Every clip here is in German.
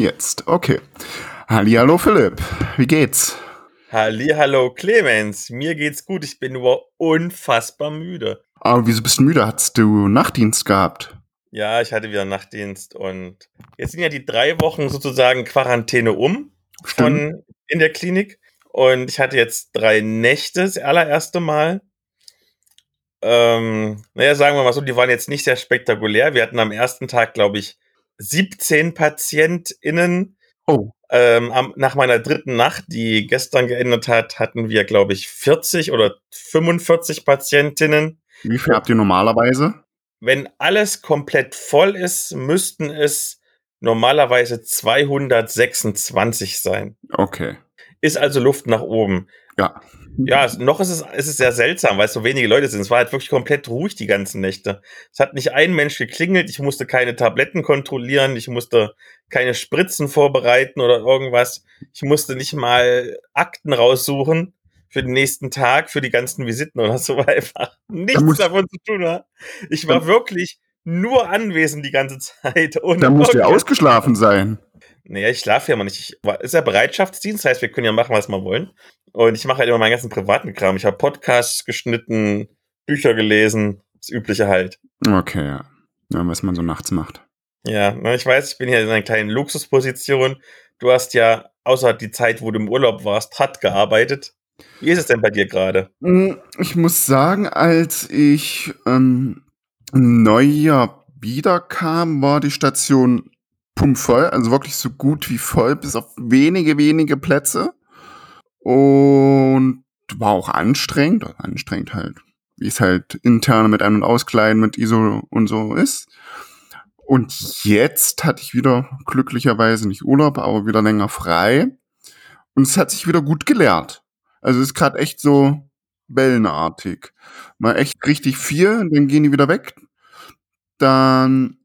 Ah, jetzt. Okay. Hallo Philipp. Wie geht's? Hallo Clemens. Mir geht's gut. Ich bin nur unfassbar müde. Aber wieso bist du müde? Hattest du Nachtdienst gehabt? Ja, ich hatte wieder Nachtdienst und jetzt sind ja die drei Wochen sozusagen Quarantäne um von in der Klinik und ich hatte jetzt drei Nächte das allererste Mal. Ähm, naja, sagen wir mal so, die waren jetzt nicht sehr spektakulär. Wir hatten am ersten Tag, glaube ich, 17 PatientInnen. Oh. Ähm, nach meiner dritten Nacht, die gestern geendet hat, hatten wir, glaube ich, 40 oder 45 Patientinnen. Wie viel habt ihr normalerweise? Wenn alles komplett voll ist, müssten es normalerweise 226 sein. Okay. Ist also Luft nach oben. Ja. Ja, noch ist es, ist es sehr seltsam, weil es so wenige Leute sind. Es war halt wirklich komplett ruhig die ganzen Nächte. Es hat nicht ein Mensch geklingelt. Ich musste keine Tabletten kontrollieren. Ich musste keine Spritzen vorbereiten oder irgendwas. Ich musste nicht mal Akten raussuchen für den nächsten Tag, für die ganzen Visiten oder so, weil einfach nichts davon zu tun hat. Ich war wirklich nur anwesend die ganze Zeit. da musst du ja ausgeschlafen sein. Naja, ich schlafe ja mal nicht. Ich, ist ja Bereitschaftsdienst, das heißt, wir können ja machen, was wir wollen. Und ich mache halt immer meinen ganzen privaten Kram. Ich habe Podcasts geschnitten, Bücher gelesen, das Übliche halt. Okay, ja. ja. Was man so nachts macht. Ja, ich weiß, ich bin hier in einer kleinen Luxusposition. Du hast ja, außer die Zeit, wo du im Urlaub warst, hart gearbeitet. Wie ist es denn bei dir gerade? Hm, ich muss sagen, als ich ähm, Neujahr wiederkam, war die Station pumpvoll, also wirklich so gut wie voll, bis auf wenige, wenige Plätze. Und war auch anstrengend, anstrengend halt, wie es halt intern mit Ein- und Auskleiden, mit ISO und so ist. Und jetzt hatte ich wieder glücklicherweise nicht Urlaub, aber wieder länger frei. Und es hat sich wieder gut gelehrt. Also es ist gerade echt so wellenartig. Mal echt richtig viel, dann gehen die wieder weg. Dann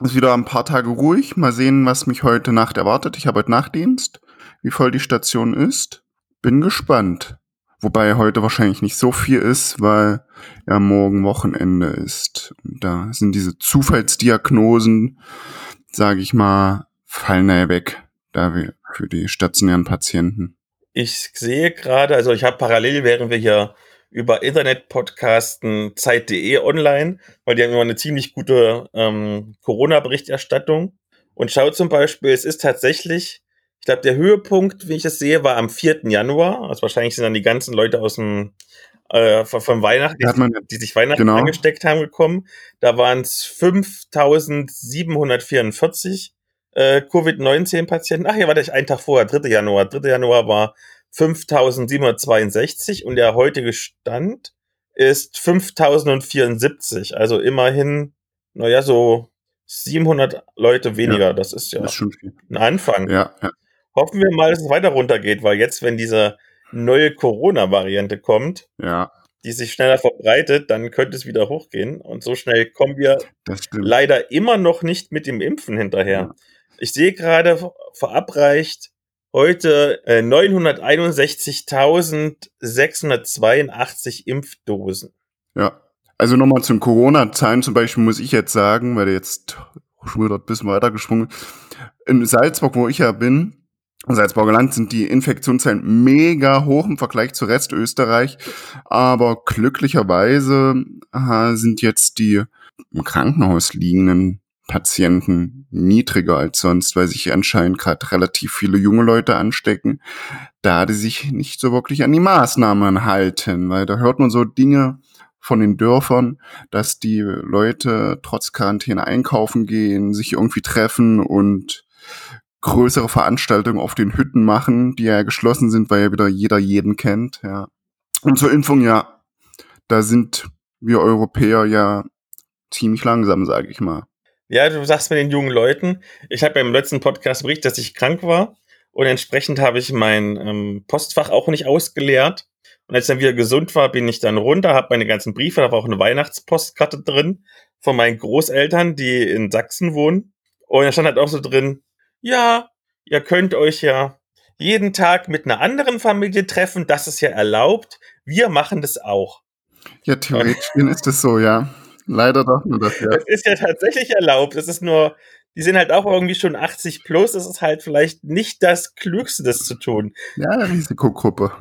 ist wieder ein paar Tage ruhig. Mal sehen, was mich heute Nacht erwartet. Ich habe heute Nachtdienst, wie voll die Station ist. Bin gespannt. Wobei heute wahrscheinlich nicht so viel ist, weil ja morgen Wochenende ist. Und da sind diese Zufallsdiagnosen, sage ich mal, fallen da weg, da wir für die stationären Patienten. Ich sehe gerade, also ich habe parallel, während wir hier über Internet-Podcasten Zeit.de online, weil die haben immer eine ziemlich gute ähm, Corona-Berichterstattung. Und schau zum Beispiel, es ist tatsächlich, ich glaube, der Höhepunkt, wie ich es sehe, war am 4. Januar. Also wahrscheinlich sind dann die ganzen Leute aus dem äh, von Weihnachten, die, man, die, sich Weihnachten genau. angesteckt haben, gekommen. Da waren es 5744 äh, Covid-19-Patienten. Ach ja, warte ich einen Tag vorher, 3. Januar. 3. Januar war 5762 und der heutige Stand ist 5074. Also immerhin, naja, so 700 Leute weniger. Ja, das ist ja das ist ein Anfang. Ja, ja. Hoffen wir mal, dass es weiter runtergeht, weil jetzt, wenn diese neue Corona-Variante kommt, ja. die sich schneller verbreitet, dann könnte es wieder hochgehen. Und so schnell kommen wir leider immer noch nicht mit dem Impfen hinterher. Ja. Ich sehe gerade verabreicht heute äh, 961.682 Impfdosen. Ja, also nochmal zum Corona-Zahlen zum Beispiel muss ich jetzt sagen, weil jetzt schon wieder ein bisschen weiter geschwungen In Salzburg, wo ich ja bin, Salzburger Land sind die Infektionszahlen mega hoch im Vergleich zu Rest Österreich. Aber glücklicherweise aha, sind jetzt die im Krankenhaus liegenden Patienten niedriger als sonst, weil sich anscheinend gerade relativ viele junge Leute anstecken, da die sich nicht so wirklich an die Maßnahmen halten, weil da hört man so Dinge von den Dörfern, dass die Leute trotz Quarantäne einkaufen gehen, sich irgendwie treffen und größere Veranstaltungen auf den Hütten machen, die ja geschlossen sind, weil ja wieder jeder jeden kennt, ja. Und zur Impfung, ja, da sind wir Europäer ja ziemlich langsam, sage ich mal. Ja, du sagst mit den jungen Leuten. Ich habe beim letzten Podcast berichtet, dass ich krank war und entsprechend habe ich mein ähm, Postfach auch nicht ausgeleert. Und als ich dann wieder gesund war, bin ich dann runter, habe meine ganzen Briefe, da war auch eine Weihnachtspostkarte drin von meinen Großeltern, die in Sachsen wohnen. Und da stand halt auch so drin, ja, ihr könnt euch ja jeden Tag mit einer anderen Familie treffen, das ist ja erlaubt. Wir machen das auch. Ja, theoretisch ist das so, ja. Leider doch nur das, ja. Es ist ja tatsächlich erlaubt. Es ist nur die sind halt auch irgendwie schon 80 plus. Es ist halt vielleicht nicht das Klügste, das zu tun. Ja, Risikogruppe.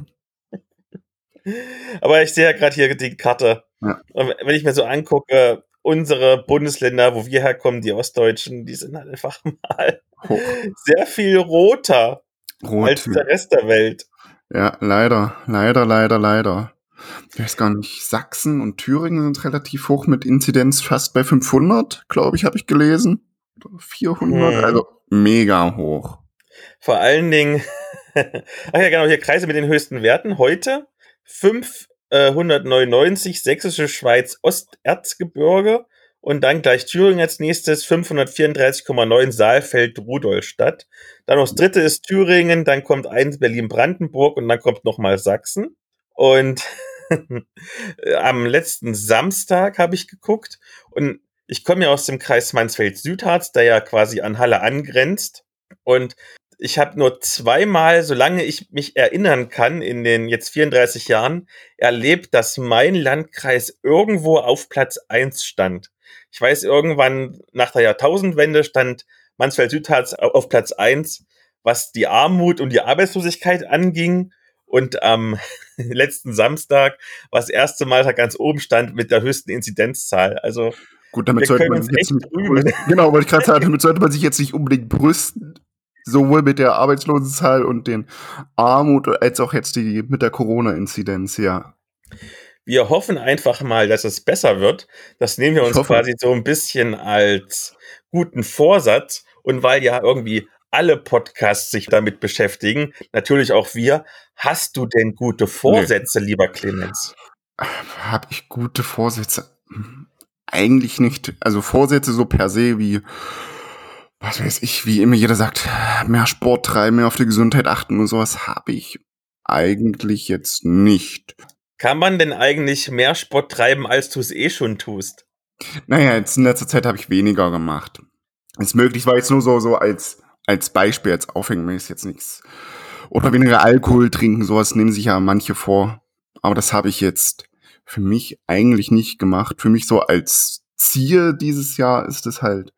Aber ich sehe ja gerade hier die Karte. Ja. Und wenn ich mir so angucke, unsere Bundesländer, wo wir herkommen, die Ostdeutschen, die sind halt einfach mal Hoch. sehr viel roter Rot. als der Rest der Welt. Ja, leider, leider, leider, leider. Ich weiß gar nicht, Sachsen und Thüringen sind relativ hoch mit Inzidenz fast bei 500, glaube ich, habe ich gelesen. Oder 400, Hm. also mega hoch. Vor allen Dingen, ach ja, genau, hier Kreise mit den höchsten Werten. Heute 599, Sächsische Schweiz, Osterzgebirge und dann gleich Thüringen als nächstes 534,9 Saalfeld, Rudolstadt. Dann das dritte ist Thüringen, dann kommt eins Berlin-Brandenburg und dann kommt nochmal Sachsen. Und am letzten Samstag habe ich geguckt und ich komme ja aus dem Kreis Mansfeld-Südharz, der ja quasi an Halle angrenzt. Und ich habe nur zweimal, solange ich mich erinnern kann, in den jetzt 34 Jahren, erlebt, dass mein Landkreis irgendwo auf Platz eins stand. Ich weiß, irgendwann nach der Jahrtausendwende stand Mansfeld-Südharz auf Platz eins, was die Armut und die Arbeitslosigkeit anging. Und am letzten Samstag war das erste Mal, dass er ganz oben stand mit der höchsten Inzidenzzahl. Also Gut, damit sollte man jetzt nicht, genau, wollte ich gerade sagen, damit sollte man sich jetzt nicht unbedingt brüsten. Sowohl mit der Arbeitslosenzahl und den Armut als auch jetzt die mit der Corona-Inzidenz, ja. wir hoffen einfach mal, dass es besser wird. Das nehmen wir uns quasi so ein bisschen als guten Vorsatz. Und weil ja irgendwie alle Podcasts sich damit beschäftigen, natürlich auch wir, hast du denn gute Vorsätze, lieber Clemens? Habe ich gute Vorsätze? Hm, Eigentlich nicht. Also Vorsätze so per se wie, was weiß ich, wie immer jeder sagt, mehr Sport treiben, mehr auf die Gesundheit achten und sowas habe ich eigentlich jetzt nicht. Kann man denn eigentlich mehr Sport treiben, als du es eh schon tust? Naja, jetzt in letzter Zeit habe ich weniger gemacht. Ist möglich, war jetzt nur so, so als, als Beispiel, als Aufhängnis jetzt nichts. Oder weniger Alkohol trinken, sowas nehmen sich ja manche vor. Aber das habe ich jetzt für mich eigentlich nicht gemacht. Für mich so als Ziel dieses Jahr ist es halt,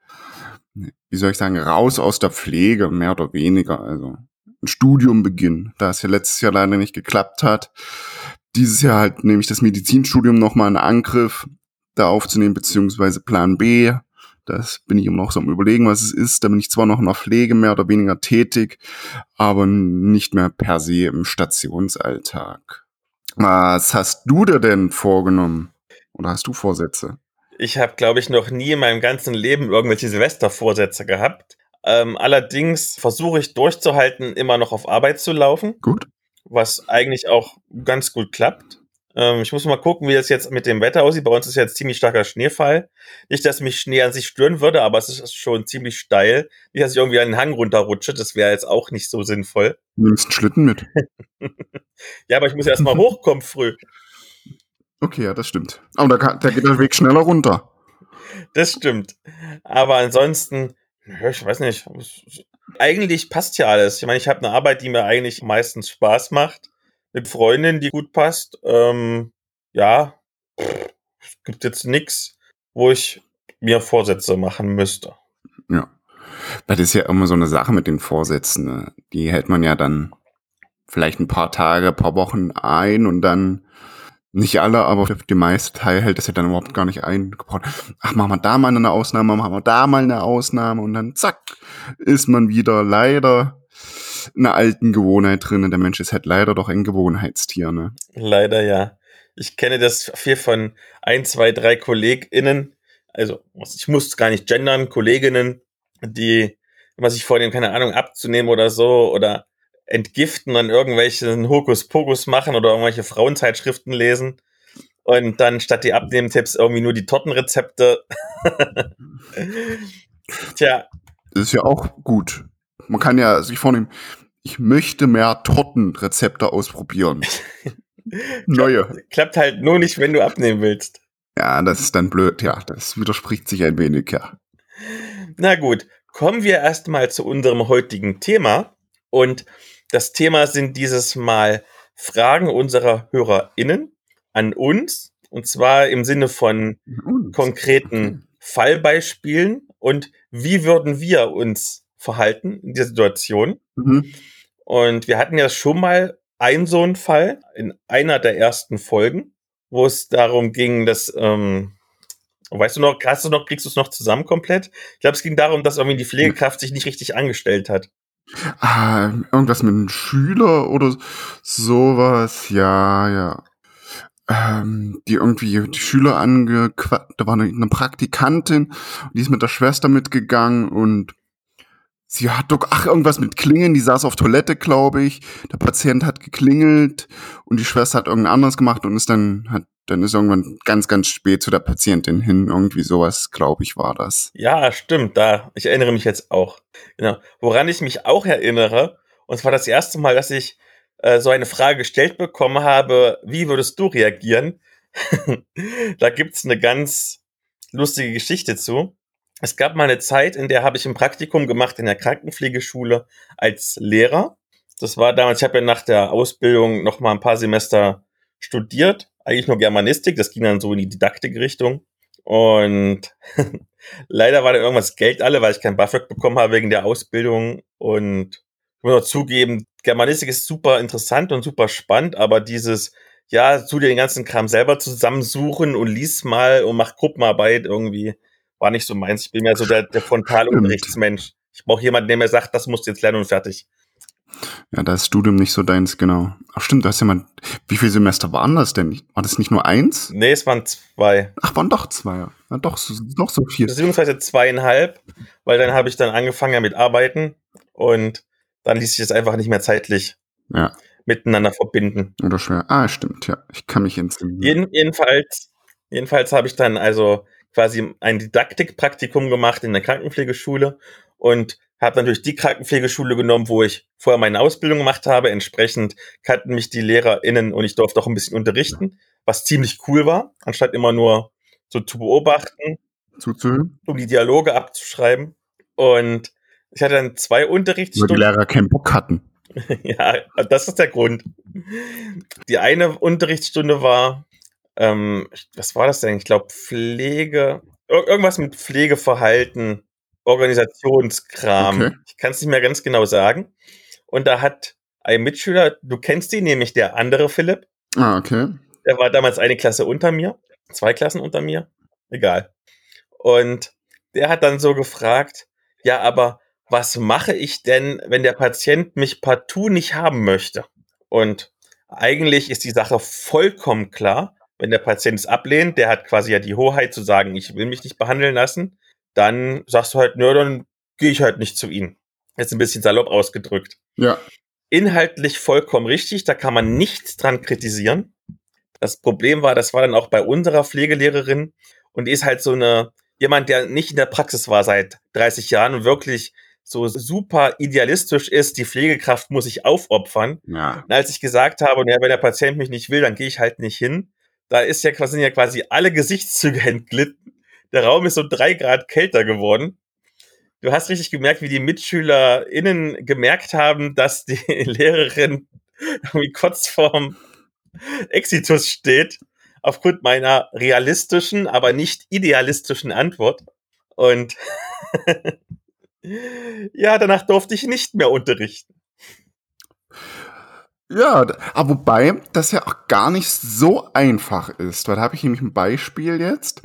wie soll ich sagen, raus aus der Pflege, mehr oder weniger. Also ein Studium beginnen, da es ja letztes Jahr leider nicht geklappt hat. Dieses Jahr halt nehme ich das Medizinstudium nochmal in Angriff, da aufzunehmen, beziehungsweise Plan B. Das bin ich immer noch so am überlegen, was es ist. Da bin ich zwar noch in der Pflege mehr oder weniger tätig, aber nicht mehr per se im Stationsalltag. Was hast du dir denn vorgenommen? Oder hast du Vorsätze? Ich habe, glaube ich, noch nie in meinem ganzen Leben irgendwelche Silvestervorsätze gehabt. Ähm, allerdings versuche ich durchzuhalten, immer noch auf Arbeit zu laufen. Gut. was eigentlich auch ganz gut klappt. Ähm, ich muss mal gucken, wie das jetzt mit dem Wetter aussieht. Bei uns ist jetzt ziemlich starker Schneefall. Nicht, dass mich Schnee an sich stören würde, aber es ist schon ziemlich steil. Nicht, dass ich irgendwie einen Hang runterrutsche. Das wäre jetzt auch nicht so sinnvoll. Nimmst einen Schlitten mit. Ja, aber ich muss erst mal hochkommen früh. Okay, ja, das stimmt. Aber da, da geht der Weg schneller runter. Das stimmt. Aber ansonsten, ich weiß nicht. Eigentlich passt ja alles. Ich meine, ich habe eine Arbeit, die mir eigentlich meistens Spaß macht. Mit Freundin, die gut passt. Ähm, ja, es gibt jetzt nichts, wo ich mir Vorsätze machen müsste. Ja. Weil das ist ja immer so eine Sache mit den Vorsätzen. Ne? Die hält man ja dann vielleicht ein paar Tage, ein paar Wochen ein und dann nicht alle, aber die meiste Teil hält das ja dann überhaupt gar nicht eingebaut. Ach, machen wir da mal eine Ausnahme, machen wir da mal eine Ausnahme und dann zack, ist man wieder leider in einer alten Gewohnheit drin. Und der Mensch ist halt leider doch ein Gewohnheitstier, ne? Leider ja. Ich kenne das viel von ein, zwei, drei KollegInnen. Also, ich muss gar nicht gendern, Kolleginnen, die immer sich vornehmen, keine Ahnung, abzunehmen oder so oder entgiften an irgendwelchen Hokuspokus machen oder irgendwelche Frauenzeitschriften lesen und dann statt die Abnehmtipps irgendwie nur die Tortenrezepte. Tja, Das ist ja auch gut. Man kann ja sich vornehmen, ich möchte mehr Tortenrezepte ausprobieren. Neue. klappt halt nur nicht, wenn du abnehmen willst. Ja, das ist dann blöd, ja. Das widerspricht sich ein wenig, ja. Na gut, kommen wir erstmal zu unserem heutigen Thema. Und das Thema sind dieses Mal Fragen unserer HörerInnen an uns. Und zwar im Sinne von konkreten Fallbeispielen und wie würden wir uns verhalten in der Situation. Mhm. Und wir hatten ja schon mal einen so einen Fall in einer der ersten Folgen, wo es darum ging, dass, ähm, weißt du noch, hast du noch, kriegst du es noch zusammen komplett? Ich glaube, es ging darum, dass irgendwie die Pflegekraft sich nicht richtig angestellt hat. Ah, irgendwas mit einem Schüler oder sowas, ja, ja. Ähm, die irgendwie die Schüler angequatscht, da war eine, eine Praktikantin, die ist mit der Schwester mitgegangen und sie hat doch, ach, irgendwas mit Klingeln, die saß auf Toilette, glaube ich. Der Patient hat geklingelt und die Schwester hat irgendein anderes gemacht und ist dann, hat, dann ist irgendwann ganz, ganz spät zu der Patientin hin. Irgendwie sowas, glaube ich, war das. Ja, stimmt, da, ich erinnere mich jetzt auch. Genau. Woran ich mich auch erinnere, und zwar das erste Mal, dass ich äh, so eine Frage gestellt bekommen habe, wie würdest du reagieren? da gibt's eine ganz lustige Geschichte zu. Es gab mal eine Zeit, in der habe ich ein Praktikum gemacht in der Krankenpflegeschule als Lehrer. Das war damals, ich habe ja nach der Ausbildung noch mal ein paar Semester studiert, eigentlich nur Germanistik, das ging dann so in die Didaktikrichtung. Und leider war da irgendwas Geld alle, weil ich kein BAföG bekommen habe wegen der Ausbildung. Und ich muss auch zugeben, Germanistik ist super interessant und super spannend, aber dieses, ja, tu dir den ganzen Kram selber zusammensuchen und lies mal und mach Gruppenarbeit irgendwie, war nicht so meins. Ich bin ja so der, der Frontalunterrichtsmensch. Ich brauche jemanden, der mir sagt, das musst du jetzt lernen und fertig. Ja, da ist Studium nicht so deins, genau. Ach stimmt, du hast ja mal, wie viele Semester waren das denn? War das nicht nur eins? Nee, es waren zwei. Ach, waren doch zwei. Ja, doch, doch so viel. Beziehungsweise zweieinhalb, weil dann habe ich dann angefangen mit Arbeiten und dann ließ sich das einfach nicht mehr zeitlich ja. miteinander verbinden. Oder schwer. Ah, stimmt, ja. Ich kann mich entsinnen. Jeden, jedenfalls, jedenfalls habe ich dann also quasi ein Didaktikpraktikum gemacht in der Krankenpflegeschule und habe natürlich die Krankenpflegeschule genommen, wo ich vorher meine Ausbildung gemacht habe. Entsprechend kannten mich die LehrerInnen und ich durfte auch ein bisschen unterrichten, was ziemlich cool war, anstatt immer nur so zu beobachten, zuzuhören, um die Dialoge abzuschreiben. Und ich hatte dann zwei Unterrichtsstunden. Weil die Lehrer keinen Bock hatten. ja, das ist der Grund. Die eine Unterrichtsstunde war ähm, was war das denn? Ich glaube, Pflege, irgendwas mit Pflegeverhalten, Organisationskram. Okay. Ich kann es nicht mehr ganz genau sagen. Und da hat ein Mitschüler, du kennst ihn, nämlich der andere Philipp. Ah, okay. Der war damals eine Klasse unter mir, zwei Klassen unter mir, egal. Und der hat dann so gefragt, ja, aber was mache ich denn, wenn der Patient mich partout nicht haben möchte? Und eigentlich ist die Sache vollkommen klar. Wenn der Patient es ablehnt, der hat quasi ja die Hoheit zu sagen, ich will mich nicht behandeln lassen, dann sagst du halt, nö, dann gehe ich halt nicht zu Ihnen. Jetzt ein bisschen salopp ausgedrückt. Ja. Inhaltlich vollkommen richtig, da kann man nichts dran kritisieren. Das Problem war, das war dann auch bei unserer Pflegelehrerin und die ist halt so eine, jemand, der nicht in der Praxis war seit 30 Jahren und wirklich so super idealistisch ist, die Pflegekraft muss sich aufopfern. Ja. Und als ich gesagt habe, ja, wenn der Patient mich nicht will, dann gehe ich halt nicht hin, da ist ja quasi, sind ja quasi alle Gesichtszüge entglitten. Der Raum ist so drei Grad kälter geworden. Du hast richtig gemerkt, wie die MitschülerInnen gemerkt haben, dass die Lehrerin irgendwie kurz vorm Exitus steht, aufgrund meiner realistischen, aber nicht idealistischen Antwort. Und ja, danach durfte ich nicht mehr unterrichten. Ja, aber wobei das ja auch gar nicht so einfach ist, weil da habe ich nämlich ein Beispiel jetzt.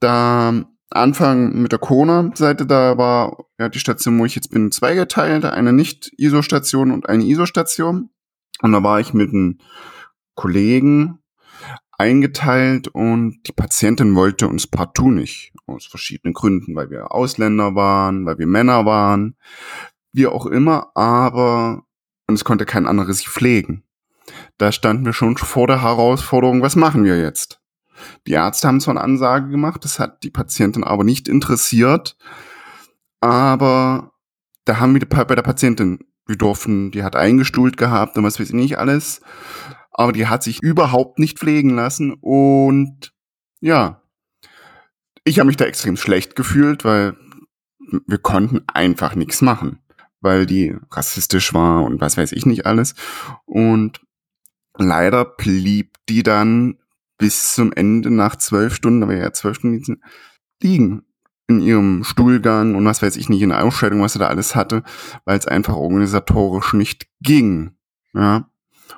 Da Anfang mit der Corona-Seite, da war ja die Station, wo ich jetzt bin, zweigeteilt, eine Nicht-ISO-Station und eine ISO-Station. Und da war ich mit einem Kollegen eingeteilt und die Patientin wollte uns partout nicht. Aus verschiedenen Gründen, weil wir Ausländer waren, weil wir Männer waren, wie auch immer, aber und es konnte kein anderes sich pflegen. Da standen wir schon vor der Herausforderung, was machen wir jetzt? Die Ärzte haben zwar eine Ansage gemacht, das hat die Patientin aber nicht interessiert, aber da haben wir bei der Patientin, wir durften, die hat eingestuhlt gehabt und was weiß ich nicht alles, aber die hat sich überhaupt nicht pflegen lassen und ja, ich habe mich da extrem schlecht gefühlt, weil wir konnten einfach nichts machen weil die rassistisch war und was weiß ich nicht alles. Und leider blieb die dann bis zum Ende nach zwölf Stunden, aber ja zwölf Stunden liegen. in ihrem Stuhlgang und was weiß ich nicht, in der Ausscheidung, was sie da alles hatte, weil es einfach organisatorisch nicht ging. Ja.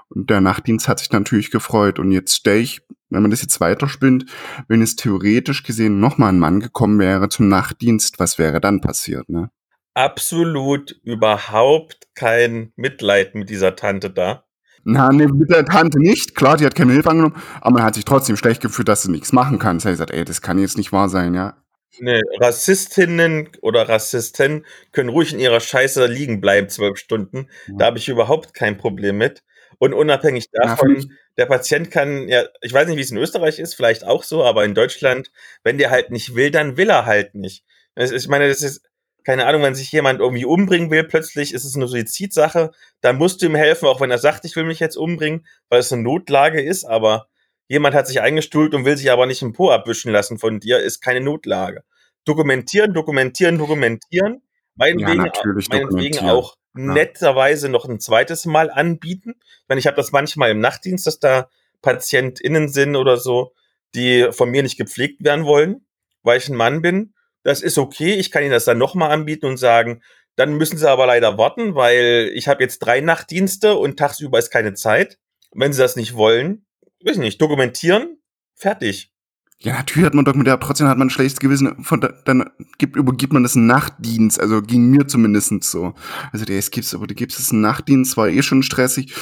Und der Nachtdienst hat sich natürlich gefreut. Und jetzt stelle ich, wenn man das jetzt weiterspinnt, wenn es theoretisch gesehen nochmal ein Mann gekommen wäre zum Nachtdienst, was wäre dann passiert, ne? Absolut überhaupt kein Mitleid mit dieser Tante da. Na, ne, mit der Tante nicht. Klar, die hat keine Hilfe angenommen, aber man hat sich trotzdem schlecht gefühlt, dass sie nichts machen kann. Das hat gesagt, ey, das kann jetzt nicht wahr sein, ja. Ne, Rassistinnen oder Rassisten können ruhig in ihrer Scheiße liegen bleiben, zwölf Stunden. Ja. Da habe ich überhaupt kein Problem mit. Und unabhängig davon, ja, der Patient kann, ja, ich weiß nicht, wie es in Österreich ist, vielleicht auch so, aber in Deutschland, wenn der halt nicht will, dann will er halt nicht. Ich meine, das ist, keine Ahnung, wenn sich jemand irgendwie umbringen will, plötzlich ist es eine Suizidsache, dann musst du ihm helfen, auch wenn er sagt, ich will mich jetzt umbringen, weil es eine Notlage ist, aber jemand hat sich eingestuhlt und will sich aber nicht im Po abwischen lassen von dir, ist keine Notlage. Dokumentieren, dokumentieren, dokumentieren. Meinetwegen, ja, meinetwegen auch netterweise noch ein zweites Mal anbieten. Ich meine, ich habe das manchmal im Nachtdienst, dass da PatientInnen sind oder so, die von mir nicht gepflegt werden wollen, weil ich ein Mann bin. Das ist okay. Ich kann Ihnen das dann nochmal anbieten und sagen, dann müssen Sie aber leider warten, weil ich habe jetzt drei Nachtdienste und tagsüber ist keine Zeit. Wenn Sie das nicht wollen, weiß ich nicht, dokumentieren, fertig. Ja, natürlich hat man doch mit der, trotzdem hat man ein schlechtes Gewissen, von, dann gibt, übergibt man das einen Nachtdienst, also ging mir zumindest so. Also der, es gibt's, aber du gibst es einen Nachtdienst, war eh schon stressig,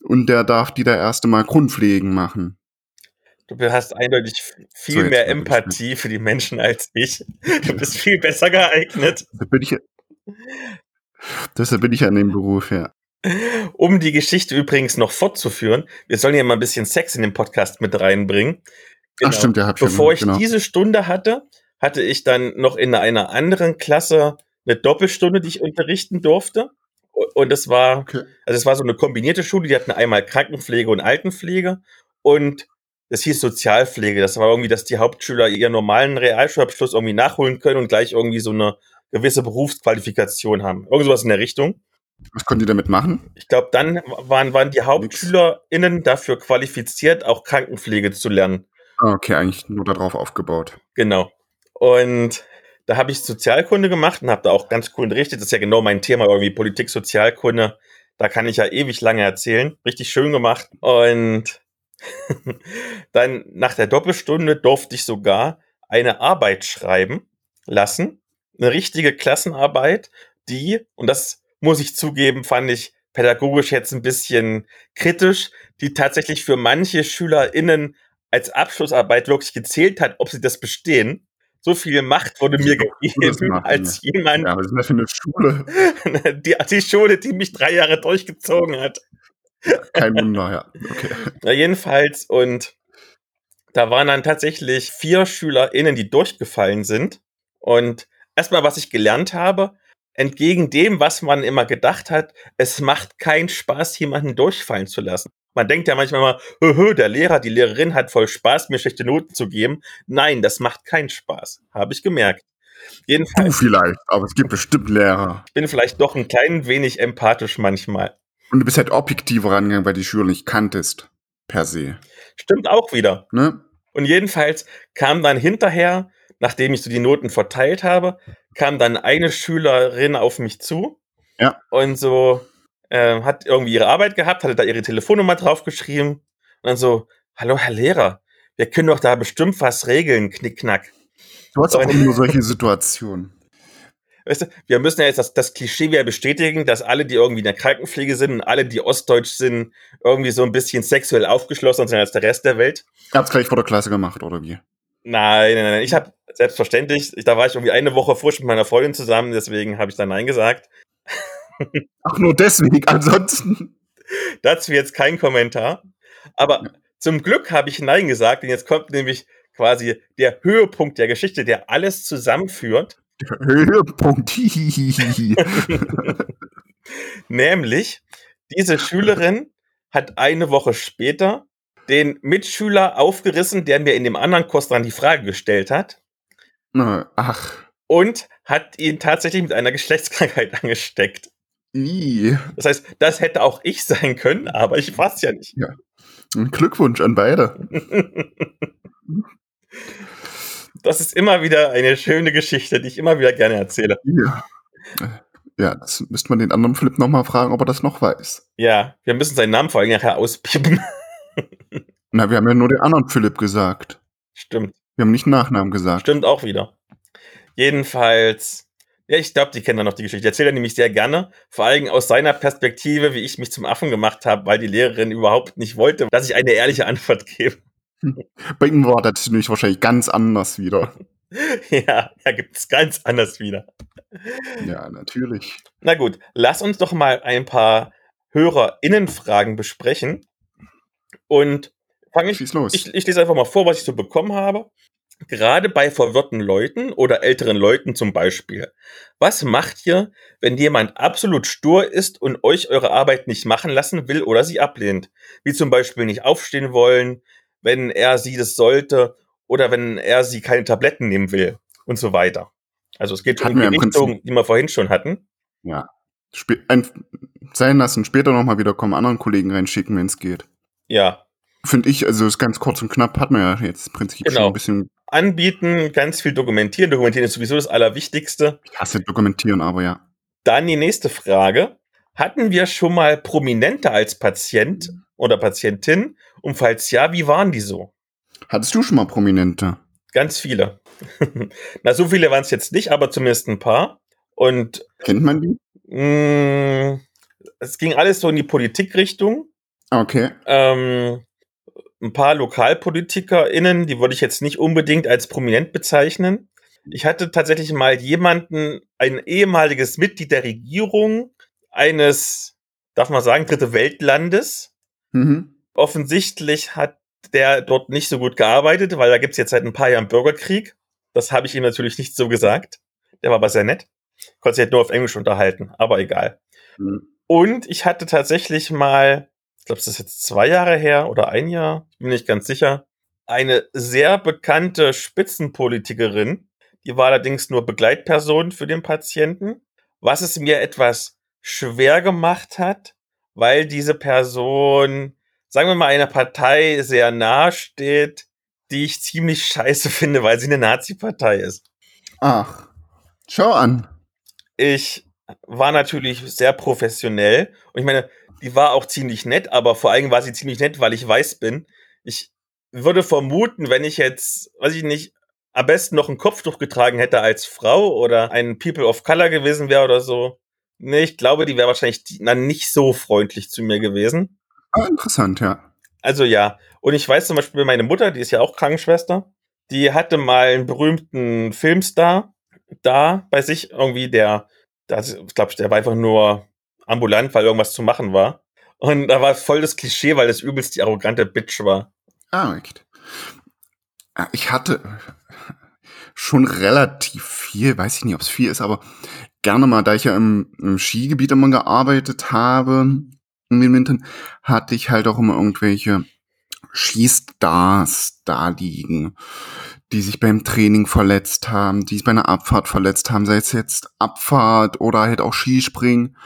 und der darf die da erste Mal Grundpflegen machen. Du hast eindeutig viel so, mehr Empathie für die Menschen als ich. Du bist viel besser geeignet. Da bin ich, deshalb bin ich an dem Beruf, ja. Um die Geschichte übrigens noch fortzuführen, wir sollen ja mal ein bisschen Sex in den Podcast mit reinbringen. Genau. Ach stimmt, der hat Bevor ich genau. diese Stunde hatte, hatte ich dann noch in einer anderen Klasse eine Doppelstunde, die ich unterrichten durfte. Und das war, okay. also es war so eine kombinierte Schule, die hatten einmal Krankenpflege und Altenpflege und das hieß Sozialpflege. Das war irgendwie, dass die Hauptschüler ihren normalen Realschulabschluss irgendwie nachholen können und gleich irgendwie so eine gewisse Berufsqualifikation haben. Irgend sowas in der Richtung. Was konnten die damit machen? Ich glaube, dann waren, waren die HauptschülerInnen dafür qualifiziert, auch Krankenpflege zu lernen. Ah, okay, eigentlich nur darauf aufgebaut. Genau. Und da habe ich Sozialkunde gemacht und habe da auch ganz cool unterrichtet. Das ist ja genau mein Thema, irgendwie Politik, Sozialkunde. Da kann ich ja ewig lange erzählen. Richtig schön gemacht. Und dann nach der Doppelstunde durfte ich sogar eine Arbeit schreiben lassen. Eine richtige Klassenarbeit, die, und das muss ich zugeben, fand ich pädagogisch jetzt ein bisschen kritisch, die tatsächlich für manche SchülerInnen als Abschlussarbeit wirklich gezählt hat, ob sie das bestehen. So viel Macht wurde mir gegeben als jemand. Ja, was ist das für eine Schule? Die, die Schule, die mich drei Jahre durchgezogen hat. Kein Wunder, ja. Okay. Ja, jedenfalls, und da waren dann tatsächlich vier SchülerInnen, die durchgefallen sind. Und erstmal, was ich gelernt habe, entgegen dem, was man immer gedacht hat, es macht keinen Spaß, jemanden durchfallen zu lassen. Man denkt ja manchmal mal, hö, hö, der Lehrer, die Lehrerin hat voll Spaß, mir schlechte Noten zu geben. Nein, das macht keinen Spaß. Habe ich gemerkt. Jedenfalls. Du vielleicht, aber es gibt bestimmt Lehrer. Ich bin vielleicht doch ein klein wenig empathisch manchmal. Und du bist halt objektiver rangegangen, weil die Schüler nicht kanntest. Per se. Stimmt auch wieder. Ne? Und jedenfalls kam dann hinterher, nachdem ich so die Noten verteilt habe, kam dann eine Schülerin auf mich zu. Ja. Und so, äh, hat irgendwie ihre Arbeit gehabt, hatte da ihre Telefonnummer draufgeschrieben und dann so, hallo Herr Lehrer, wir können doch da bestimmt was regeln, knickknack. Du hast auch immer solche Situationen. Weißt du, wir müssen ja jetzt das, das Klischee wieder bestätigen, dass alle, die irgendwie in der Krankenpflege sind und alle, die ostdeutsch sind, irgendwie so ein bisschen sexuell aufgeschlossen sind als der Rest der Welt. Ihr habt gleich vor der Klasse gemacht, oder wie? Nein, nein, nein. Ich habe selbstverständlich, da war ich irgendwie eine Woche frisch mit meiner Freundin zusammen, deswegen habe ich da Nein gesagt. Ach, nur deswegen, ansonsten. Dazu jetzt kein Kommentar. Aber ja. zum Glück habe ich Nein gesagt, denn jetzt kommt nämlich quasi der Höhepunkt der Geschichte, der alles zusammenführt. Der Höhepunkt. nämlich, diese Schülerin hat eine Woche später den Mitschüler aufgerissen, der mir in dem anderen Kurs dran die Frage gestellt hat. Ach. Und hat ihn tatsächlich mit einer Geschlechtskrankheit angesteckt. Wie? Das heißt, das hätte auch ich sein können, aber ich war es ja nicht. Ja. Glückwunsch an beide. Das ist immer wieder eine schöne Geschichte, die ich immer wieder gerne erzähle. Ja. Ja, das müsste man den anderen Philipp nochmal fragen, ob er das noch weiß. Ja, wir müssen seinen Namen vor allem nachher auspiepen. Na, wir haben ja nur den anderen Philipp gesagt. Stimmt. Wir haben nicht Nachnamen gesagt. Stimmt auch wieder. Jedenfalls, ja, ich glaube, die kennen dann noch die Geschichte. Erzählt er nämlich sehr gerne, vor allem aus seiner Perspektive, wie ich mich zum Affen gemacht habe, weil die Lehrerin überhaupt nicht wollte, dass ich eine ehrliche Antwort gebe. Bei ihm war das nämlich wahrscheinlich ganz anders wieder. ja, da gibt es ganz anders wieder. Ja, natürlich. Na gut, lass uns doch mal ein paar HörerInnenfragen besprechen. Und fange ich, los. ich, ich lese einfach mal vor, was ich so bekommen habe. Gerade bei verwirrten Leuten oder älteren Leuten zum Beispiel. Was macht ihr, wenn jemand absolut stur ist und euch eure Arbeit nicht machen lassen will oder sie ablehnt? Wie zum Beispiel nicht aufstehen wollen, wenn er sie das sollte oder wenn er sie keine Tabletten nehmen will und so weiter. Also es geht um die Richtung, die wir vorhin schon hatten. Ja. Ein, sein lassen, später nochmal wieder kommen, anderen Kollegen reinschicken, wenn es geht. Ja, Finde ich, also ist ganz kurz und knapp, hat man ja jetzt im Prinzip Genau. schon ein bisschen, anbieten, ganz viel dokumentieren. Dokumentieren ist sowieso das Allerwichtigste. ich hasse dokumentieren, aber ja. Dann die nächste Frage. Hatten wir schon mal Prominente als Patient oder Patientin? Und falls ja, wie waren die so? Hattest du schon mal Prominente? Ganz viele. Na, so viele waren es jetzt nicht, aber zumindest ein paar. Und Kennt man die? mh, es ging alles so in die Politikrichtung. Okay. Ähm, ein paar LokalpolitikerInnen, die würde ich jetzt nicht unbedingt als prominent bezeichnen. Ich hatte tatsächlich mal jemanden, ein ehemaliges Mitglied der Regierung eines, darf man sagen, dritte Weltlandes. Mhm. Offensichtlich hat der dort nicht so gut gearbeitet, weil da gibt's jetzt seit ein paar Jahren Bürgerkrieg. Das habe ich ihm natürlich nicht so gesagt. Der war aber sehr nett. Konnte sich halt nur auf Englisch unterhalten, aber egal. Mhm. Und ich hatte tatsächlich mal, ich glaube, es ist jetzt zwei Jahre her oder ein Jahr, ich bin nicht ganz sicher, eine sehr bekannte Spitzenpolitikerin, die war allerdings nur Begleitperson für den Patienten, was es mir etwas schwer gemacht hat, weil diese Person, sagen wir mal, einer Partei sehr nahe steht, die ich ziemlich scheiße finde, weil sie eine Nazi-Partei ist. Ach, schau an. ich war natürlich sehr professionell und ich meine, die war auch ziemlich nett, aber vor allem war sie ziemlich nett, weil ich weiß bin. Ich würde vermuten, wenn ich jetzt, weiß ich nicht, am besten noch ein Kopftuch getragen hätte als Frau oder ein People of Color gewesen wäre oder so. Nee, ich glaube, die wäre wahrscheinlich na, nicht so freundlich zu mir gewesen. Ah, interessant, ja. Also ja. Und ich weiß zum Beispiel, meine Mutter, die ist ja auch Krankenschwester, die hatte mal einen berühmten Filmstar da bei sich irgendwie, der, das, ich glaube, der war einfach nur ambulant, weil irgendwas zu machen war. Und da war voll das Klischee, weil das übelst die arrogante Bitch war. Ah, echt. Ah, Ich hatte schon relativ viel, weiß ich nicht, ob es viel ist, aber gerne mal, da ich ja im, im Skigebiet immer gearbeitet habe, den Wintern, hatte ich halt auch immer irgendwelche Skistars da liegen, die sich beim Training verletzt haben, die sich bei einer Abfahrt verletzt haben, sei es jetzt Abfahrt oder halt auch Skispringen.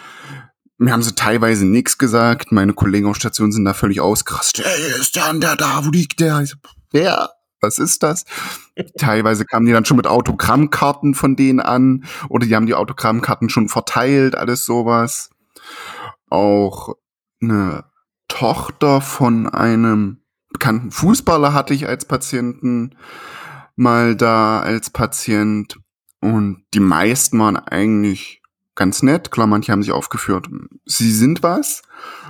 Mir haben sie teilweise nichts gesagt. Meine Kollegen auf Station sind da völlig ausgerastet. Hey, ist der an der da? Wo liegt der? Ich so, wer? Was ist das? teilweise kamen die dann schon mit Autogrammkarten von denen an oder die haben die Autogrammkarten schon verteilt, alles sowas. Auch eine Tochter von einem bekannten Fußballer hatte ich als Patienten mal da als Patient und die meisten waren eigentlich ganz nett. Klar, manche haben sich aufgeführt. Sie sind was,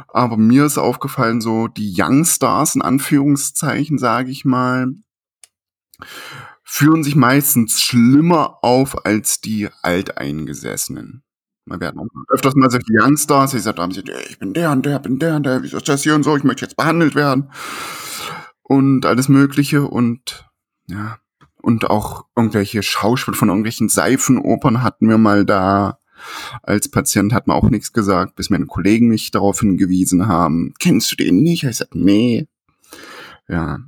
aber mir ist aufgefallen, so die Youngstars in Anführungszeichen, sage ich mal, führen sich meistens schlimmer auf als die Alteingesessenen. Wir werden öfters mal solche Youngstars, die sagen, ich bin der und der, bin der und der, wieso ist das hier und so, ich möchte jetzt behandelt werden. Und alles Mögliche und ja, und auch irgendwelche Schauspieler von irgendwelchen Seifenopern hatten wir mal da. Als Patient hat man auch nichts gesagt, bis meine Kollegen mich darauf hingewiesen haben. Kennst du den nicht? Ich sagte, nee. Ja.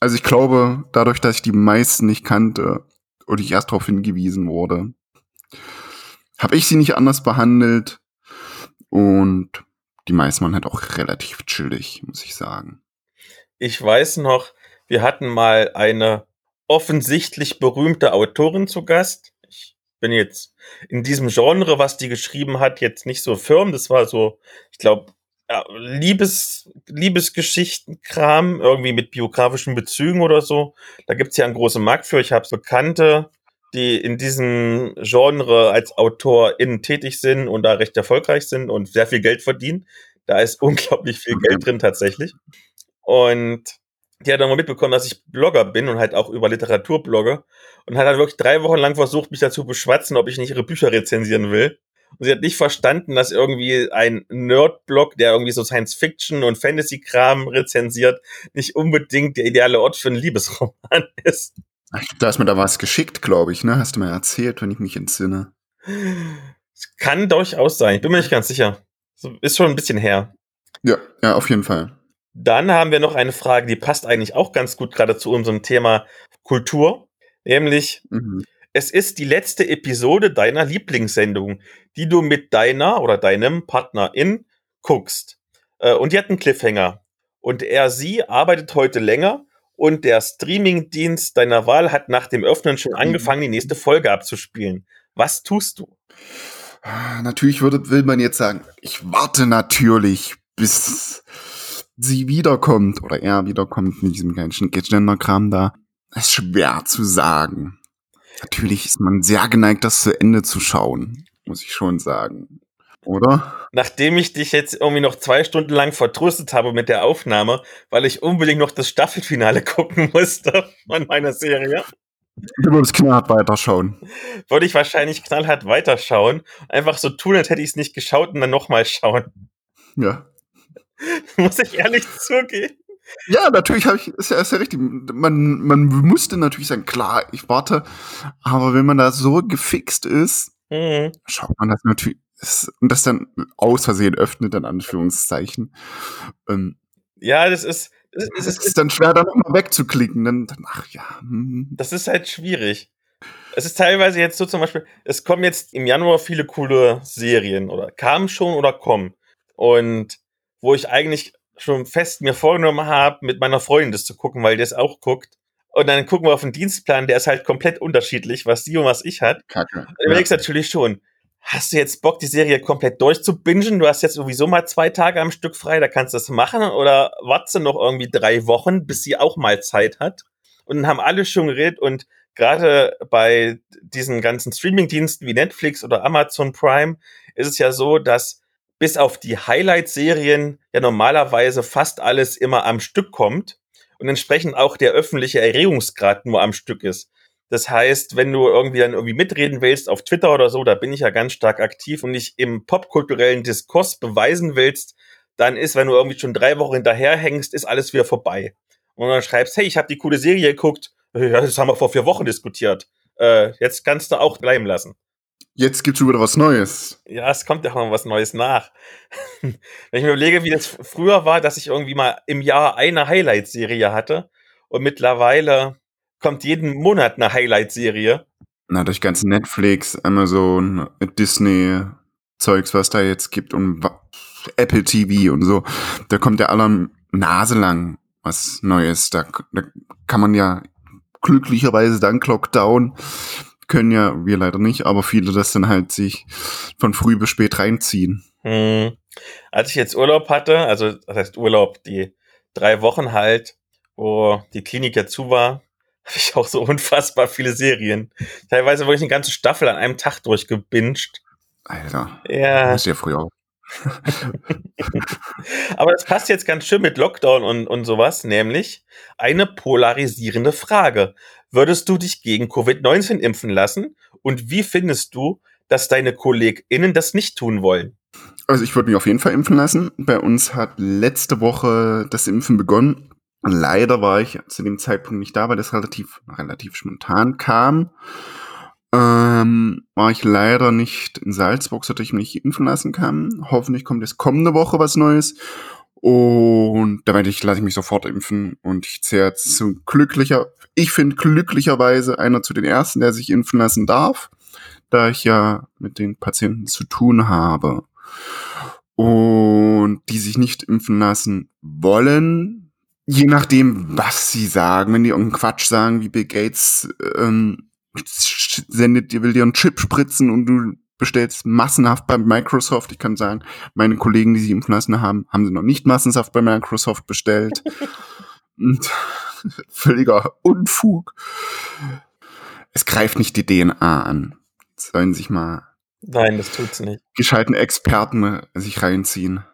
Also ich glaube, dadurch, dass ich die meisten nicht kannte und ich erst darauf hingewiesen wurde, habe ich sie nicht anders behandelt. Und die meisten waren halt auch relativ chillig, muss ich sagen. Ich weiß noch, wir hatten mal eine offensichtlich berühmte Autorin zu Gast. Ich bin jetzt in diesem Genre, was die geschrieben hat, jetzt nicht so firm. Das war so, ich glaube, Liebes, Liebesgeschichtenkram, irgendwie mit biografischen Bezügen oder so. Da gibt's ja einen großen Markt für. Ich habe Bekannte, die in diesem Genre als AutorInnen tätig sind und da recht erfolgreich sind und sehr viel Geld verdienen. Da ist unglaublich viel Geld drin tatsächlich. Und die hat dann mal mitbekommen, dass ich Blogger bin und halt auch über Literatur blogge und hat dann wirklich drei Wochen lang versucht, mich dazu beschwatzen, ob ich nicht ihre Bücher rezensieren will. Und sie hat nicht verstanden, dass irgendwie ein Nerd-Blog, der irgendwie so Science-Fiction und Fantasy-Kram rezensiert, nicht unbedingt der ideale Ort für einen Liebesroman ist. Da hast mir da was geschickt, glaube ich, ne? Hast du mir erzählt, wenn ich mich entsinne. Es kann durchaus sein. Ich bin mir nicht ganz sicher. Ist schon ein bisschen her. Ja, ja, auf jeden Fall. Dann haben wir noch eine Frage, die passt eigentlich auch ganz gut gerade zu unserem Thema Kultur. Nämlich, mhm. es ist die letzte Episode deiner Lieblingssendung, die du mit deiner oder deinem Partnerin guckst. Äh, und die hat einen Cliffhanger. Und er, sie arbeitet heute länger und der Streamingdienst deiner Wahl hat nach dem Öffnen schon angefangen, die nächste Folge abzuspielen. Was tust du? Natürlich würde, will man jetzt sagen, ich warte natürlich, bis sie wiederkommt oder er wiederkommt mit diesem ganzen Gender-Kram da. Das ist schwer zu sagen. Natürlich ist man sehr geneigt, das zu Ende zu schauen, muss ich schon sagen. Oder? Nachdem ich dich jetzt irgendwie noch zwei Stunden lang vertröstet habe mit der Aufnahme, weil ich unbedingt noch das Staffelfinale gucken musste von meiner Serie. Du würdest knallhart weiterschauen. Würde ich wahrscheinlich knallhart weiterschauen. Einfach so tun, als hätte ich es nicht geschaut und dann nochmal schauen. Ja. Muss ich ehrlich zugeben. Ja, natürlich habe ich, ist ja, ist ja richtig. Man, man musste natürlich sagen, klar, ich warte, aber wenn man da so gefixt ist, mhm. schaut man das natürlich, und das dann aus Versehen öffnet, in Anführungszeichen. Ähm, ja, das ist, das, das ist, ist, dann schwer, da nochmal wegzuklicken. Dann, dann, ach ja. Hm. Das ist halt schwierig. Es ist teilweise jetzt so zum Beispiel, es kommen jetzt im Januar viele coole Serien oder kamen schon oder kommen. Und wo ich eigentlich schon fest mir vorgenommen habe, mit meiner Freundin das zu gucken, weil der es auch guckt. Und dann gucken wir auf den Dienstplan, der ist halt komplett unterschiedlich, was sie und was ich hat. Kacke. Dann überlegst ja. natürlich schon, hast du jetzt Bock, die Serie komplett durchzubingen? Du hast jetzt sowieso mal zwei Tage am Stück frei, da kannst du das machen. Oder wartest du noch irgendwie drei Wochen, bis sie auch mal Zeit hat? Und dann haben alle schon geredet und gerade bei diesen ganzen Streamingdiensten wie Netflix oder Amazon Prime ist es ja so, dass bis auf die Highlight-Serien ja normalerweise fast alles immer am Stück kommt und entsprechend auch der öffentliche Erregungsgrad nur am Stück ist. Das heißt, wenn du irgendwie dann irgendwie mitreden willst auf Twitter oder so, da bin ich ja ganz stark aktiv und dich im popkulturellen Diskurs beweisen willst, dann ist, wenn du irgendwie schon drei Wochen hinterherhängst, ist alles wieder vorbei. Und dann schreibst, hey, ich habe die coole Serie geguckt, ja, das haben wir vor vier Wochen diskutiert. Äh, jetzt kannst du auch bleiben lassen. Jetzt gibt's wieder was Neues. Ja, es kommt ja auch noch was Neues nach. Wenn ich mir überlege, wie das früher war, dass ich irgendwie mal im Jahr eine Highlight-Serie hatte und mittlerweile kommt jeden Monat eine Highlight-Serie. Na, durch ganze Netflix, Amazon, Disney, Zeugs, was da jetzt gibt und Apple TV und so. Da kommt ja aller Nase lang was Neues. Da, da kann man ja glücklicherweise dank Lockdown können ja wir leider nicht, aber viele das dann halt sich von früh bis spät reinziehen. Hm. Als ich jetzt Urlaub hatte, also das heißt Urlaub, die drei Wochen halt, wo die Klinik ja zu war, habe ich auch so unfassbar viele Serien. Teilweise wirklich eine ganze Staffel an einem Tag durchgebinged. Alter. Ja. Ist ja früher auch. Aber das passt jetzt ganz schön mit Lockdown und, und sowas, nämlich eine polarisierende Frage. Würdest du dich gegen Covid-19 impfen lassen? Und wie findest du, dass deine KollegInnen das nicht tun wollen? Also ich würde mich auf jeden Fall impfen lassen. Bei uns hat letzte Woche das Impfen begonnen. Leider war ich zu dem Zeitpunkt nicht da, weil das relativ, relativ spontan kam. Ähm, war ich leider nicht in Salzburg, sodass ich mich impfen lassen kann. Hoffentlich kommt jetzt kommende Woche was Neues. Und da werde ich, lasse ich mich sofort impfen. Und ich zähle zu glücklicher, ich finde glücklicherweise einer zu den ersten, der sich impfen lassen darf, da ich ja mit den Patienten zu tun habe. Und die sich nicht impfen lassen wollen, je nachdem, was sie sagen, wenn die irgendeinen Quatsch sagen, wie Bill Gates ähm, sendet dir, will dir einen Chip spritzen und du bestellst massenhaft bei Microsoft. Ich kann sagen, meine Kollegen, die sie impfen lassen haben, haben sie noch nicht massenhaft bei Microsoft bestellt. und völliger Unfug. Es greift nicht die DNA an. Sollen sich mal Nein, das tut's nicht. gescheiten Experten sich reinziehen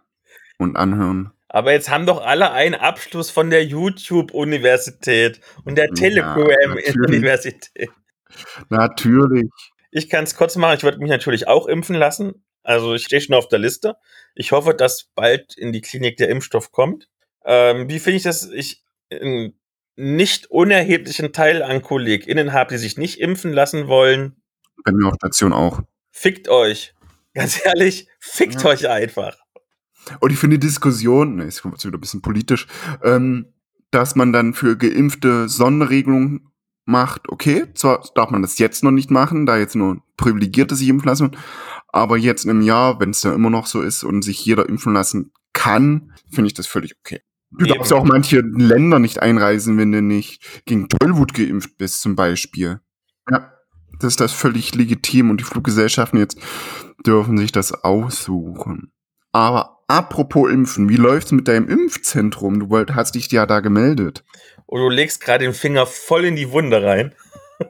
und anhören. Aber jetzt haben doch alle einen Abschluss von der YouTube-Universität und der Ja, Telegram-Universität. Natürlich. Ich kann es kurz machen. Ich würde mich natürlich auch impfen lassen. Also ich stehe schon auf der Liste. Ich hoffe, dass bald in die Klinik der Impfstoff kommt. Ähm, wie finde ich das? Ich einen nicht unerheblichen Teil an KollegInnen habe, die sich nicht impfen lassen wollen. Bei mir auf Station auch. Fickt euch. Ganz ehrlich, fickt Ja. euch einfach. Und ich finde die Diskussion, ne, jetzt wieder ein bisschen politisch, ähm, dass man dann für Geimpfte Sonderregelungen macht, okay, zwar darf man das jetzt noch nicht machen, da jetzt nur Privilegierte sich impfen lassen, aber jetzt im Jahr, wenn es da immer noch so ist und sich jeder impfen lassen kann, finde ich das völlig okay. Du Eben. darfst ja auch manche Länder nicht einreisen, wenn du nicht gegen Tollwut geimpft bist, zum Beispiel. Ja, das ist das völlig legitim und die Fluggesellschaften jetzt dürfen sich das aussuchen. Aber apropos Impfen, wie läuft's mit deinem Impfzentrum? Du wollt, hast dich ja da gemeldet. Und du legst gerade den Finger voll in die Wunde rein.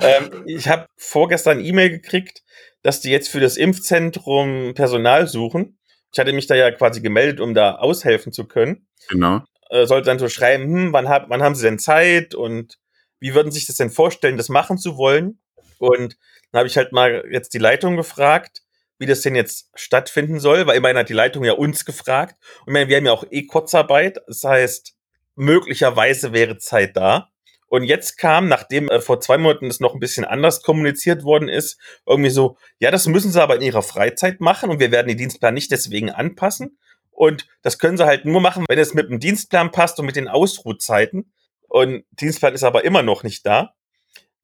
ähm, ich habe vorgestern eine E-Mail gekriegt, dass die jetzt für das Impfzentrum Personal suchen. Ich hatte mich da ja quasi gemeldet, um da aushelfen zu können. Genau. Äh, sollte dann so schreiben, hm, wann, hab, wann haben sie denn Zeit und wie würden sich das denn vorstellen, das machen zu wollen? Und dann habe ich halt mal jetzt die Leitung gefragt, wie das denn jetzt stattfinden soll, weil immerhin hat die Leitung ja uns gefragt. Und ich meine, wir haben ja auch eh Kurzarbeit. Das heißt, möglicherweise wäre Zeit da. Und jetzt kam, nachdem äh, vor zwei Monaten das noch ein bisschen anders kommuniziert worden ist, irgendwie so, ja, das müssen sie aber in ihrer Freizeit machen und wir werden den Dienstplan nicht deswegen anpassen. Und das können sie halt nur machen, wenn es mit dem Dienstplan passt und mit den Ausruhzeiten. Und Dienstplan ist aber immer noch nicht da.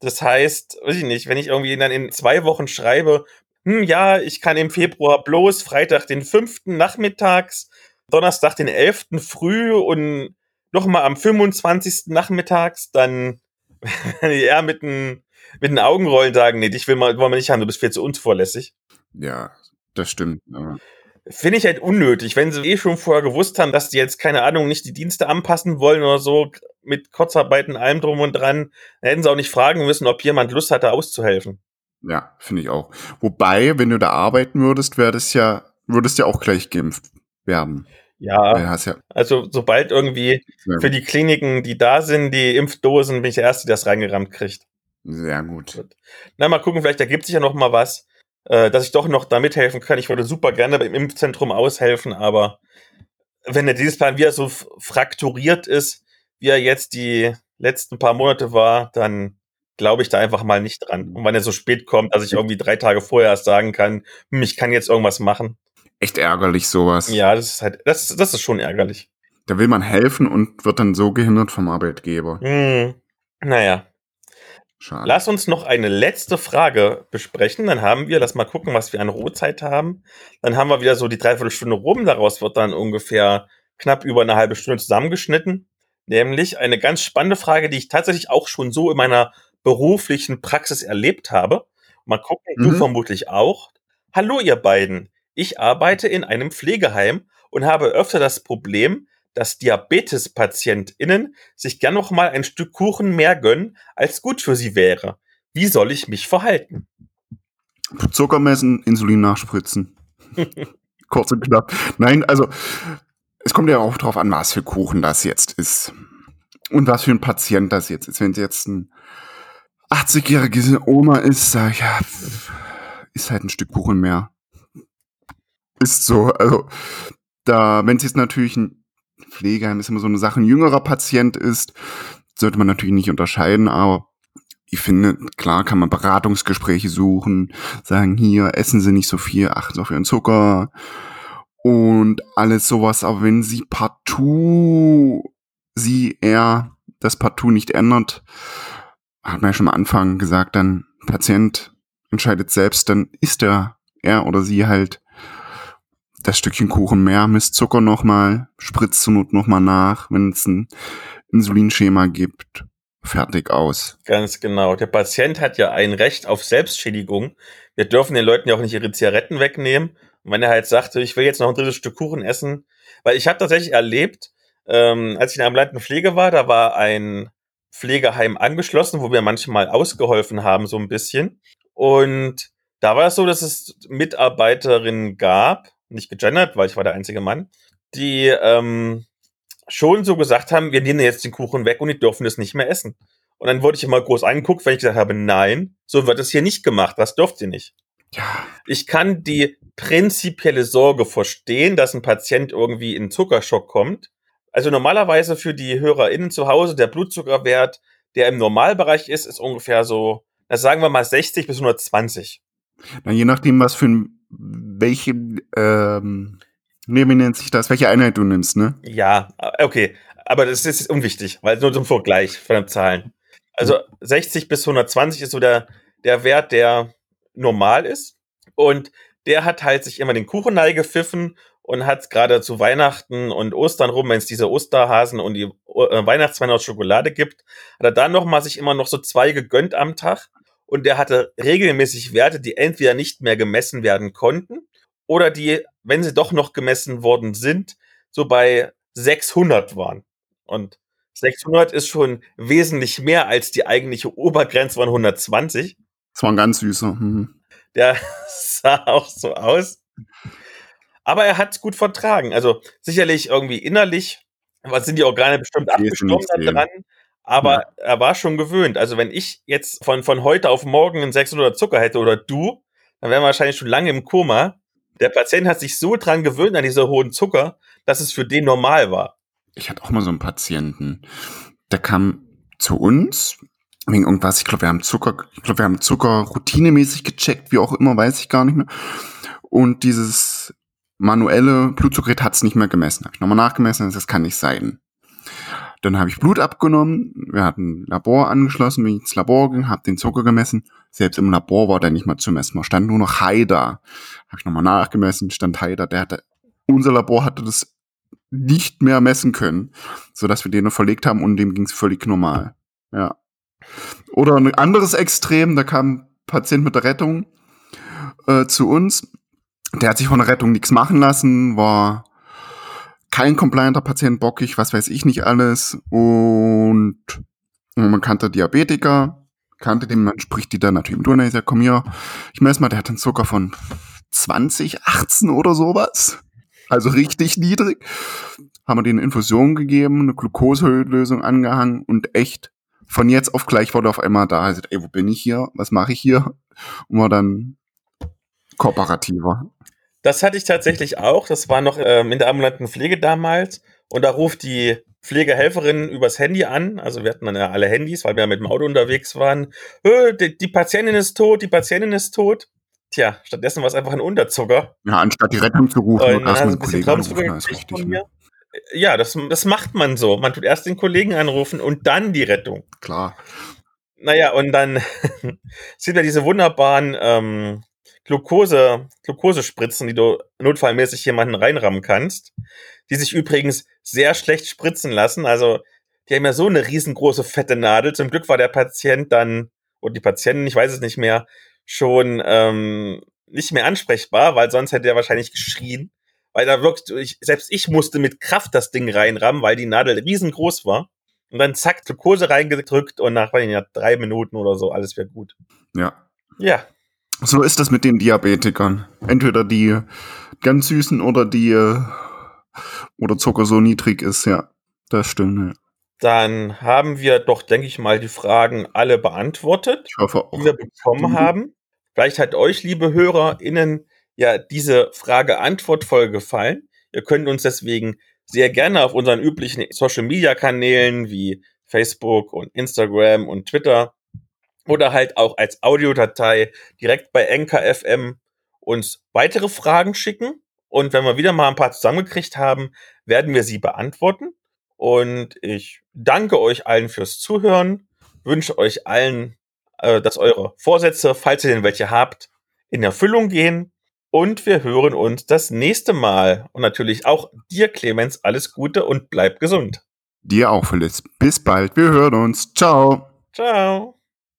Das heißt, weiß ich nicht, wenn ich irgendwie dann in zwei Wochen schreibe, hm, ja, ich kann im Februar bloß Freitag den 5. nachmittags, Donnerstag den 11. früh und nochmal am 25. nachmittags, dann eher mit den, mit den Augenrollen sagen, nee, dich will man, wollen wir nicht haben, du bist viel zu unzuverlässig. Ja, das stimmt. Finde ich halt unnötig, wenn sie eh schon vorher gewusst haben, dass die jetzt, keine Ahnung, nicht die Dienste anpassen wollen oder so, mit Kurzarbeiten, allem drum und dran, dann hätten sie auch nicht fragen müssen, ob jemand Lust hatte, auszuhelfen. Ja, finde ich auch. Wobei, wenn du da arbeiten würdest, das ja, würdest ja auch gleich geimpft werden. Ja, ja, also sobald irgendwie für die Kliniken, die da sind, die Impfdosen, bin ich der Erste, der das reingerammt kriegt. sehr gut. Na, mal gucken, vielleicht ergibt sich ja noch mal was, äh, dass ich doch noch da mithelfen kann. Ich würde super gerne beim Impfzentrum aushelfen, aber wenn der Dienstplan wieder so frakturiert ist, wie er jetzt die letzten paar Monate war, dann glaube ich da einfach mal nicht dran. Und wenn er so spät kommt, dass ich irgendwie drei Tage vorher erst sagen kann, hm, ich kann jetzt irgendwas machen. Echt ärgerlich sowas. Ja, das ist halt, das, das ist schon ärgerlich. Da will man helfen und wird dann so gehindert vom Arbeitgeber. Hm, naja, Schade. Lass uns noch eine letzte Frage besprechen. Dann haben wir, lass mal gucken, was wir an Ruhezeit haben. Dann haben wir wieder so die Dreiviertelstunde rum. Daraus wird dann ungefähr knapp über eine halbe Stunde zusammengeschnitten. Nämlich eine ganz spannende Frage, die ich tatsächlich auch schon so in meiner beruflichen Praxis erlebt habe. Mal gucken, du Mhm. vermutlich auch. Hallo, ihr beiden. Ich arbeite in einem Pflegeheim und habe öfter das Problem, dass Diabetes-PatientInnen sich gern noch mal ein Stück Kuchen mehr gönnen, als gut für sie wäre. Wie soll ich mich verhalten? Zucker messen, Insulin nachspritzen. Kurz und knapp. Nein, also es kommt ja auch drauf an, was für Kuchen das jetzt ist. Und was für ein Patient das jetzt ist. Wenn es jetzt ein 80-jährige Oma ist, sag ich, ja, ist halt ein Stück Kuchen mehr. Ist so. Also, da, wenn es jetzt natürlich ein Pflegeheim ist immer so eine Sache, ein jüngerer Patient ist, sollte man natürlich nicht unterscheiden, aber ich finde, klar kann man Beratungsgespräche suchen, sagen, hier essen Sie nicht so viel, achten Sie auf Ihren Zucker und alles sowas. Aber wenn Sie partout, sie, er das partout nicht ändert, hat man ja schon am Anfang gesagt, dann Patient entscheidet selbst, dann ist er, er oder sie halt das Stückchen Kuchen mehr, misst Zucker nochmal, spritzt zur Not nochmal nach, wenn es ein Insulinschema gibt. Fertig aus. Ganz genau. Der Patient hat ja ein Recht auf Selbstschädigung. Wir dürfen den Leuten ja auch nicht ihre Zigaretten wegnehmen. Und wenn er halt sagt, ich will jetzt noch ein drittes Stück Kuchen essen, weil ich habe tatsächlich erlebt, ähm, als ich in der ambulanten Pflege war, da war ein Pflegeheim angeschlossen, wo wir manchmal ausgeholfen haben, so ein bisschen. Und da war es so, dass es Mitarbeiterinnen gab, nicht gegendert, weil ich war der einzige Mann, die ähm, schon so gesagt haben, wir nehmen jetzt den Kuchen weg und die dürfen das nicht mehr essen. Und dann wurde ich immer groß angeguckt, wenn ich gesagt habe, nein, so wird es hier nicht gemacht, das dürft ihr nicht. Ja. Ich kann die prinzipielle Sorge verstehen, dass ein Patient irgendwie in Zuckerschock kommt. Also normalerweise für die HörerInnen zu Hause, der Blutzuckerwert, der im Normalbereich ist, ist ungefähr so, das sagen wir mal 60 bis 120. Na, je nachdem, was für ein, welche, ähm, nee, wie nennt sich das, welche Einheit du nimmst, ne? Ja, okay. Aber das ist unwichtig, weil nur zum Vergleich von den Zahlen. Also 60 bis 120 ist so der, der Wert, der normal ist. Und der hat halt sich immer den Kuchen gepfiffen und hat gerade zu Weihnachten und Ostern rum, wenn es diese Osterhasen und die äh, Weihnachtsweine aus Schokolade gibt, hat er dann noch mal sich immer noch so zwei gegönnt am Tag. Und der hatte regelmäßig Werte, die entweder nicht mehr gemessen werden konnten oder die, wenn sie doch noch gemessen worden sind, so bei 600 waren. Und 600 ist schon wesentlich mehr als die eigentliche Obergrenze von 120. Das war ein ganz süßer. Mhm. Der sah auch so aus. Aber er hat es gut vertragen. Also sicherlich irgendwie innerlich was sind die Organe bestimmt abgestorben dran. Aber ja. er war schon gewöhnt. Also wenn ich jetzt von, von heute auf morgen einen 600 Zucker hätte oder du, dann wären wir wahrscheinlich schon lange im Koma. Der Patient hat sich so dran gewöhnt an diese hohen Zucker, dass es für den normal war. Ich hatte auch mal so einen Patienten, der kam zu uns wegen irgendwas. Ich glaube, wir haben Zucker, ich glaube, wir haben Zucker routinemäßig gecheckt, wie auch immer, weiß ich gar nicht mehr. Und dieses manuelle Blutzuckergerät hat es nicht mehr gemessen. Habe ich nochmal nachgemessen, das kann nicht sein. Dann habe ich Blut abgenommen, wir hatten ein Labor angeschlossen, bin ins Labor gegangen, habe den Zucker gemessen. Selbst im Labor war der nicht mehr zu messen, da stand nur noch Haida. Habe ich nochmal nachgemessen, stand Haida. Der hatte, unser Labor hatte das nicht mehr messen können, so dass wir den verlegt haben und dem ging es völlig normal. Ja. Oder ein anderes Extrem, da kam ein Patient mit der Rettung äh, zu uns. Der hat sich von der Rettung nichts machen lassen, war kein complianter Patient, bockig, was weiß ich nicht alles. Und man kannte Diabetiker, kannte den, man spricht die dann natürlich im Turner, ich sag, komm hier, ich messe mal, der hat einen Zucker von 20, 18 oder sowas. Also richtig niedrig. Haben wir denen Infusion gegeben, eine Glukosehöhlösung angehangen und echt von jetzt auf gleich wurde auf einmal da. Also, ey, wo bin ich hier? Was mache ich hier? Und war dann kooperativer. Das hatte ich tatsächlich auch. Das war noch ähm, in der ambulanten Pflege damals. Und da ruft die Pflegehelferin übers Handy an. Also wir hatten dann ja alle Handys, weil wir ja mit dem Auto unterwegs waren. Die, die Patientin ist tot, die Patientin ist tot. Tja, stattdessen war es einfach ein Unterzucker. Ja, anstatt die Rettung zu rufen und, erstmal einen Kollegen anrufen, das ist richtig. Ne? Ja, das, das macht man so. Man tut erst den Kollegen anrufen und dann die Rettung. Klar. Naja, und dann sind da diese wunderbaren ähm, Glucose, Glukosespritzen, die du notfallmäßig jemanden reinrammen kannst, die sich übrigens sehr schlecht spritzen lassen. Also, die haben ja so eine riesengroße fette Nadel. Zum Glück war der Patient dann, oder die Patientin, ich weiß es nicht mehr, schon ähm, nicht mehr ansprechbar, weil sonst hätte er wahrscheinlich geschrien. Weil da wirklich, selbst ich musste mit Kraft das Ding reinrammen, weil die Nadel riesengroß war. Und dann zack, Glucose reingedrückt und nach ja, drei Minuten oder so, alles wird gut. Ja. Ja. So ist das mit den Diabetikern. Entweder die ganz süßen oder die, oder Zucker so niedrig ist, ja. Das stimmt, ja. Dann haben wir doch, denke ich mal, die Fragen alle beantwortet, die wir bekommen mhm. haben. Vielleicht hat euch, liebe HörerInnen, ja diese Frage-Antwort-Folge gefallen. Ihr könnt uns deswegen sehr gerne auf unseren üblichen Social-Media-Kanälen wie Facebook und Instagram und Twitter oder halt auch als Audiodatei direkt bei NKFM uns weitere Fragen schicken. Und wenn wir wieder mal ein paar zusammengekriegt haben, werden wir sie beantworten. Und ich danke euch allen fürs Zuhören, wünsche euch allen, äh, dass eure Vorsätze, falls ihr denn welche habt, in Erfüllung gehen Und wir hören uns das nächste Mal. Und natürlich auch dir, Clemens, alles Gute und bleib gesund. Dir auch, Phyllis. Bis bald. Wir hören uns. Ciao. Ciao.